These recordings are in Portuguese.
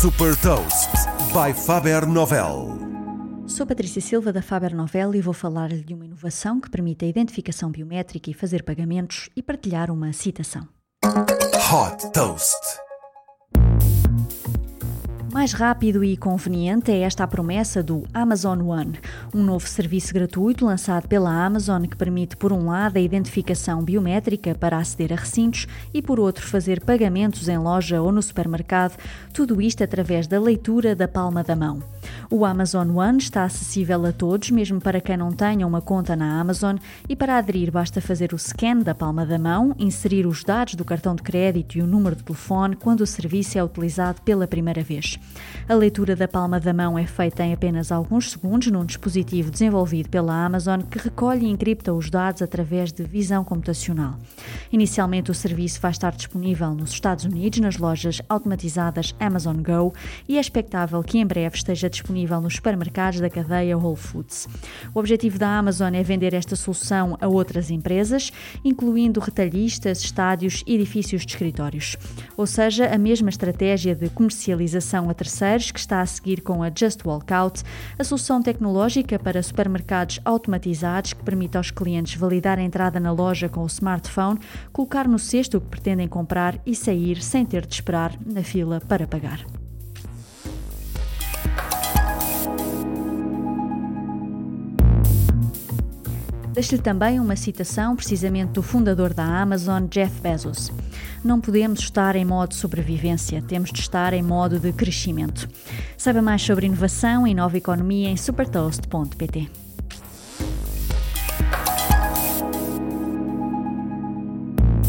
Super Toast by Faber Novel. Sou Patrícia Silva da Faber Novel e vou falar-lhe de uma inovação que permite a identificação biométrica e fazer pagamentos e partilhar uma citação. Hot Toast. Mais rápido e conveniente é esta a promessa do Amazon One, um novo serviço gratuito lançado pela Amazon que permite, por um lado, a identificação biométrica para aceder a recintos e, por outro, fazer pagamentos em loja ou no supermercado, tudo isto através da leitura da palma da mão. O Amazon One está acessível a todos, mesmo para quem não tenha uma conta na Amazon, e para aderir basta fazer o scan da palma da mão, inserir os dados do cartão de crédito e o número de telefone quando o serviço é utilizado pela primeira vez. A leitura da palma da mão é feita em apenas alguns segundos num dispositivo desenvolvido pela Amazon que recolhe e encripta os dados através de visão computacional. Inicialmente, o serviço vai estar disponível nos Estados Unidos nas lojas automatizadas Amazon Go e é expectável que em breve esteja disponível disponível nos supermercados da cadeia Whole Foods. O objetivo da Amazon é vender esta solução a outras empresas, incluindo retalhistas, estádios e edifícios de escritórios. Ou seja, a mesma estratégia de comercialização a terceiros que está a seguir com a Just Walkout, a solução tecnológica para supermercados automatizados que permite aos clientes validar a entrada na loja com o smartphone, colocar no cesto o que pretendem comprar e sair sem ter de esperar na fila para pagar. Deixo-lhe também uma citação, precisamente do fundador da Amazon, Jeff Bezos. Não podemos estar em modo sobrevivência, temos de estar em modo de crescimento. Saiba mais sobre inovação e nova economia em supertoast.pt.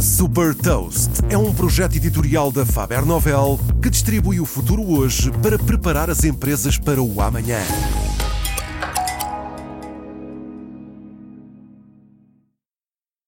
Super Toast é um projeto editorial da Faber Novel que distribui o futuro hoje para preparar as empresas para o amanhã.